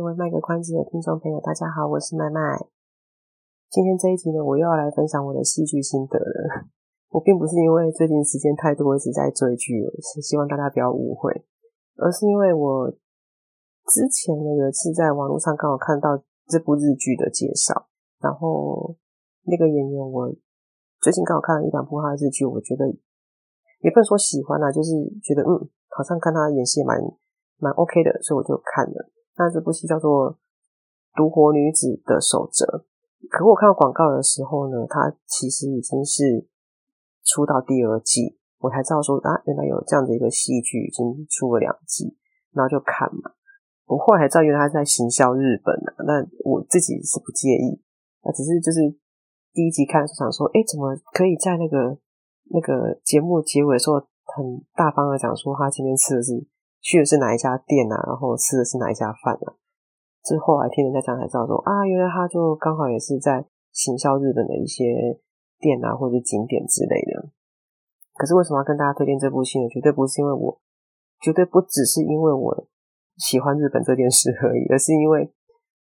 各位卖个关子的听众朋友，大家好，我是麦麦。今天这一集呢，我又要来分享我的戏剧心得了。我并不是因为最近时间太多一直在追剧，是希望大家不要误会，而是因为我之前呢有一次在网络上刚好看到这部日剧的介绍，然后那个演员我最近刚好看了一两部他的日剧，我觉得也不能说喜欢啦，就是觉得嗯，好像看他演戏蛮。蛮 OK 的，所以我就看了。那这部戏叫做《独活女子的守则》。可我看到广告的时候呢，它其实已经是出到第二季，我才知道说啊，原来有这样的一个戏剧已经出了两季，然后就看嘛。我后来才知道，原来他是在行销日本啊。那我自己是不介意，那只是就是第一集看的时候想说，哎，怎么可以在那个那个节目结尾的时候很大方的讲说他今天吃的是。去的是哪一家店啊？然后吃的是哪一家饭啊？之后来听人家讲才知道说啊，原来他就刚好也是在行销日本的一些店啊，或者景点之类的。可是为什么要跟大家推荐这部戏呢？绝对不是因为我，绝对不只是因为我喜欢日本这件事而已，而是因为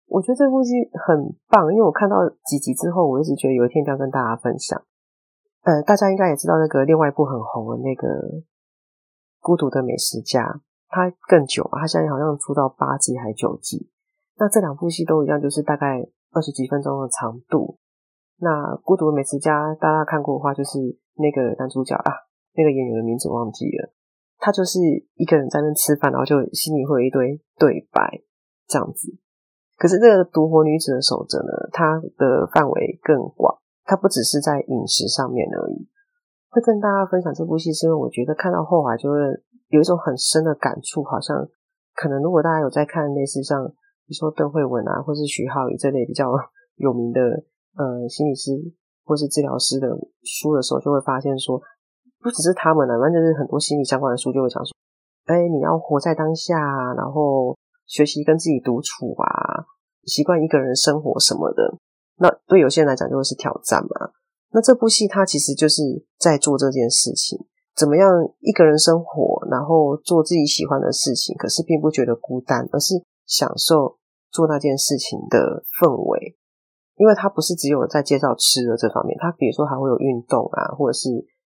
我觉得这部戏很棒。因为我看到几集之后，我一直觉得有一天一定要跟大家分享。呃，大家应该也知道那个另外一部很红的那个《孤独的美食家》。它更久，它现在好像出到八季还是九季。那这两部戏都一样，就是大概二十几分钟的长度。那《孤独的美食家》大家看过的话，就是那个男主角啊，那个演员的名字忘记了。他就是一个人在那吃饭，然后就心里会有一堆对白这样子。可是这个《独活女子的守则》呢，它的范围更广，它不只是在饮食上面而已。会跟大家分享这部戏，是因为我觉得看到后来就会。有一种很深的感触，好像可能如果大家有在看类似像比如说邓惠文啊，或是徐浩宇这类比较有名的呃心理师或是治疗师的书的时候，就会发现说，不只是他们啊，反正就是很多心理相关的书就会讲说，哎，你要活在当下，然后学习跟自己独处啊，习惯一个人生活什么的。那对有些人来讲就会是挑战嘛。那这部戏它其实就是在做这件事情。怎么样一个人生活，然后做自己喜欢的事情，可是并不觉得孤单，而是享受做那件事情的氛围。因为他不是只有在介绍吃的这方面，他比如说还会有运动啊，或者是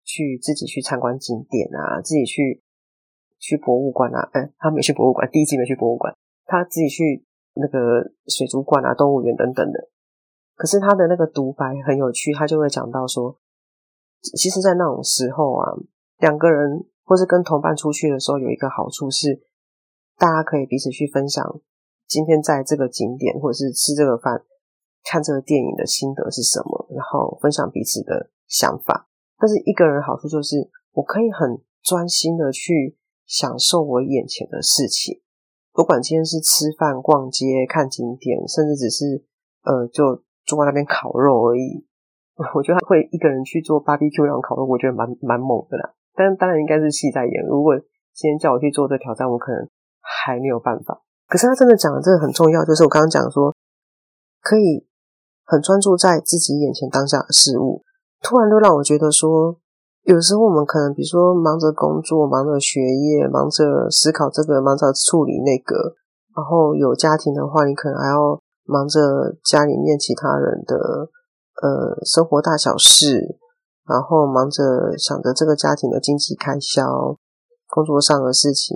去自己去参观景点啊，自己去去博物馆啊。嗯，他没去博物馆，第一季没去博物馆，他自己去那个水族馆啊、动物园等等的。可是他的那个独白很有趣，他就会讲到说，其实，在那种时候啊。两个人或是跟同伴出去的时候，有一个好处是，大家可以彼此去分享今天在这个景点或者是吃这个饭、看这个电影的心得是什么，然后分享彼此的想法。但是一个人好处就是，我可以很专心的去享受我眼前的事情，不管今天是吃饭、逛街、看景点，甚至只是呃就坐在那边烤肉而已。我觉得他会一个人去做 BBQ 那种烤肉，我觉得蛮蛮猛的啦。但当然应该是戏在演。如果今天叫我去做这挑战，我可能还没有办法。可是他真的讲的这个很重要，就是我刚刚讲说，可以很专注在自己眼前当下的事物。突然就让我觉得说，有时候我们可能比如说忙着工作、忙着学业、忙着思考这个、忙着处理那个，然后有家庭的话，你可能还要忙着家里面其他人的呃生活大小事。然后忙着想着这个家庭的经济开销、工作上的事情，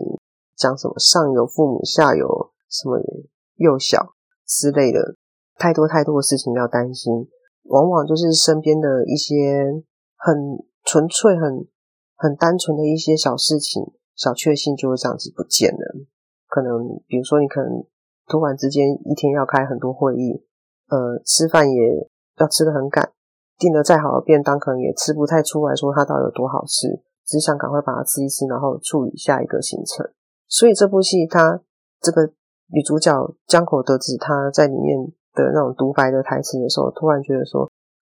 讲什么上有父母，下有什么幼小之类的，太多太多的事情要担心，往往就是身边的一些很纯粹、很很单纯的一些小事情、小确幸就会这样子不见了。可能比如说，你可能突然之间一天要开很多会议，呃，吃饭也要吃得很赶。订了再好的便当，可能也吃不太出来说它到底有多好吃，只想赶快把它吃一吃，然后处理下一个行程。所以这部戏它这个女主角江口德子她在里面的那种独白的台词的时候，突然觉得说，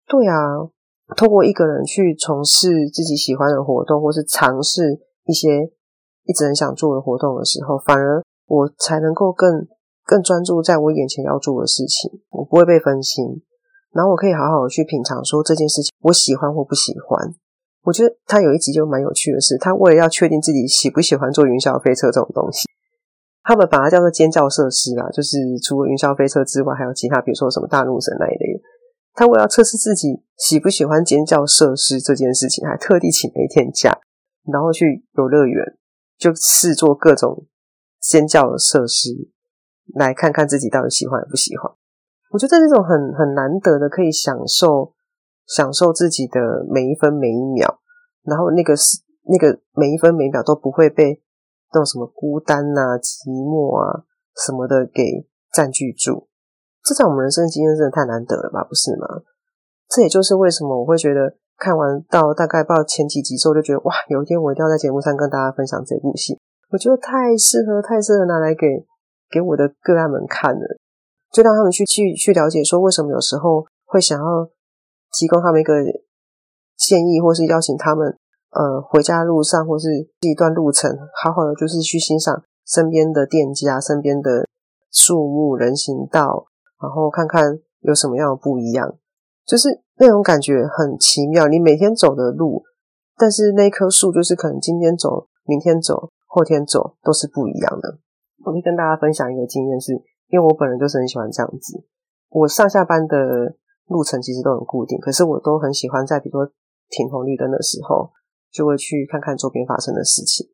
对啊，透过一个人去从事自己喜欢的活动，或是尝试一些一直很想做的活动的时候，反而我才能够更更专注在我眼前要做的事情，我不会被分心，然后我可以好好去品尝说这件事情我喜欢或不喜欢。我觉得他有一集就蛮有趣的是，他为了要确定自己喜不喜欢坐云霄飞车这种东西。他们把它叫做尖叫设施啊，就是除了云霄飞车之外，还有其他，比如说什么大怒神那一类的。他为了测试自己喜不喜欢尖叫设施这件事情，还特地请了一天假，然后去游乐园就试做各种尖叫的设施，来看看自己到底喜欢不喜欢。我觉得这种很很难得的，可以享受享受自己的每一分每一秒，然后那个那个每一分每一秒都不会被。那种什么孤单啊、寂寞啊什么的给占据住，这在我们人生经验真的太难得了吧？不是吗？这也就是为什么我会觉得看完到大概到前几集之后，就觉得哇，有一天我一定要在节目上跟大家分享这部戏。我觉得太适合、太适合拿来给给我的个案们看了，就让他们去去去了解说，为什么有时候会想要提供他们一个建议，或是邀请他们。呃，回家路上或是一段路程，好好的就是去欣赏身边的店家、身边的树木、人行道，然后看看有什么样的不一样，就是那种感觉很奇妙。你每天走的路，但是那棵树就是可能今天走、明天走、后天走都是不一样的。我可以跟大家分享一个经验，是因为我本人就是很喜欢这样子。我上下班的路程其实都很固定，可是我都很喜欢在比如说停红绿灯的时候。就会去看看周边发生的事情。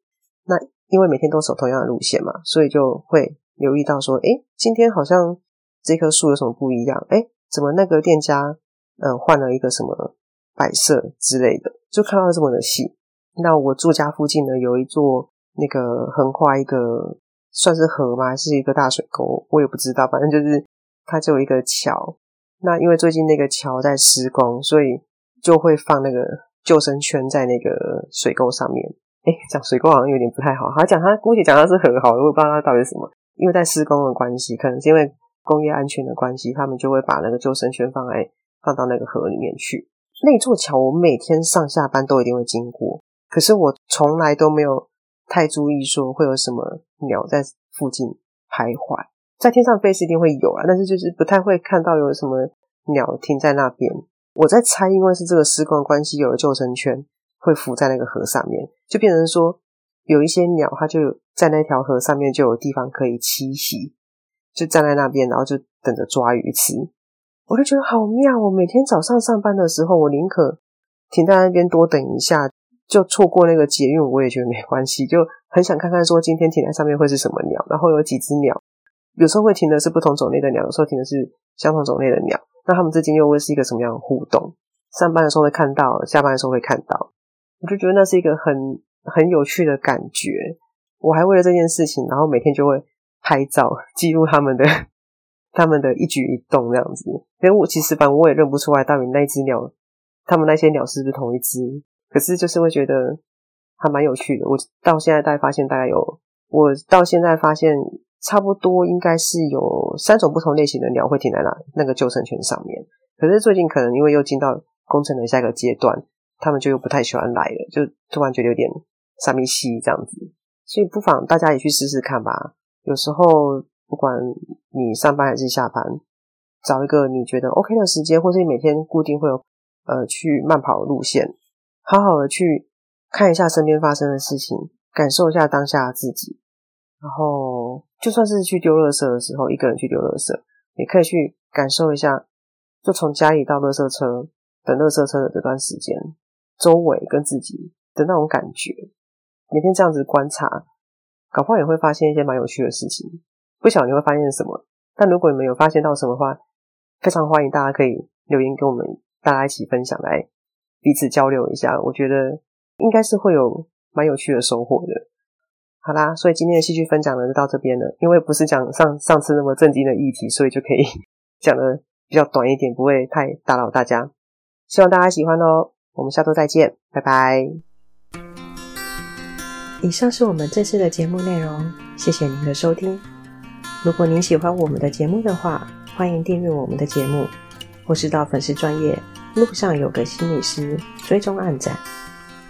那因为每天都走同样的路线嘛，所以就会留意到说，诶，今天好像这棵树有什么不一样？诶，怎么那个店家嗯换了一个什么摆设之类的？就看到这么的细。那我住家附近呢，有一座那个横跨一个算是河吗？还是一个大水沟？我也不知道，反正就是它就有一个桥。那因为最近那个桥在施工，所以就会放那个。救生圈在那个水沟上面，诶，讲水沟好像有点不太好。他讲他姑且讲他是很好的，我也不知道他到底是什么。因为在施工的关系，可能是因为工业安全的关系，他们就会把那个救生圈放在放到那个河里面去。那座桥我每天上下班都一定会经过，可是我从来都没有太注意说会有什么鸟在附近徘徊。在天上飞是一定会有啊，但是就是不太会看到有什么鸟停在那边。我在猜，因为是这个施工的关系，有了救生圈会浮在那个河上面，就变成说有一些鸟，它就在那条河上面就有地方可以栖息，就站在那边，然后就等着抓鱼吃。我就觉得好妙！我每天早上上班的时候，我宁可停在那边多等一下，就错过那个捷运，我也觉得没关系。就很想看看说今天停在上面会是什么鸟，然后有几只鸟，有时候会停的是不同种类的鸟，有时候停的是相同种类的鸟。那他们之间又会是一个什么样的互动？上班的时候会看到，下班的时候会看到，我就觉得那是一个很很有趣的感觉。我还为了这件事情，然后每天就会拍照记录他们的 他们的一举一动这样子。因为我其实反正我也认不出来到底那只鸟，他们那些鸟是不是同一只？可是就是会觉得还蛮有趣的。我到现在大概发现大概有，我到现在发现。差不多应该是有三种不同类型的鸟会停在那那个救生圈上面，可是最近可能因为又进到工程的下一个阶段，他们就又不太喜欢来了，就突然觉得有点傻咪西这样子，所以不妨大家也去试试看吧。有时候不管你上班还是下班，找一个你觉得 OK 的时间，或是你每天固定会有呃去慢跑的路线，好好的去看一下身边发生的事情，感受一下当下的自己。然后，就算是去丢垃圾的时候，一个人去丢垃圾，也可以去感受一下，就从家里到垃圾车，等垃圾车的这段时间，周围跟自己的那种感觉，每天这样子观察，搞不好也会发现一些蛮有趣的事情。不晓得你会发现什么，但如果你们有发现到什么的话，非常欢迎大家可以留言跟我们大家一起分享，来彼此交流一下。我觉得应该是会有蛮有趣的收获的。好啦，所以今天的戏剧分享呢就到这边了。因为不是讲上上次那么正经的议题，所以就可以 讲的比较短一点，不会太打扰大家。希望大家喜欢哦。我们下周再见，拜拜。以上是我们这次的节目内容，谢谢您的收听。如果您喜欢我们的节目的话，欢迎订阅我们的节目，或是到粉丝专业路上有个心理师追踪暗赞。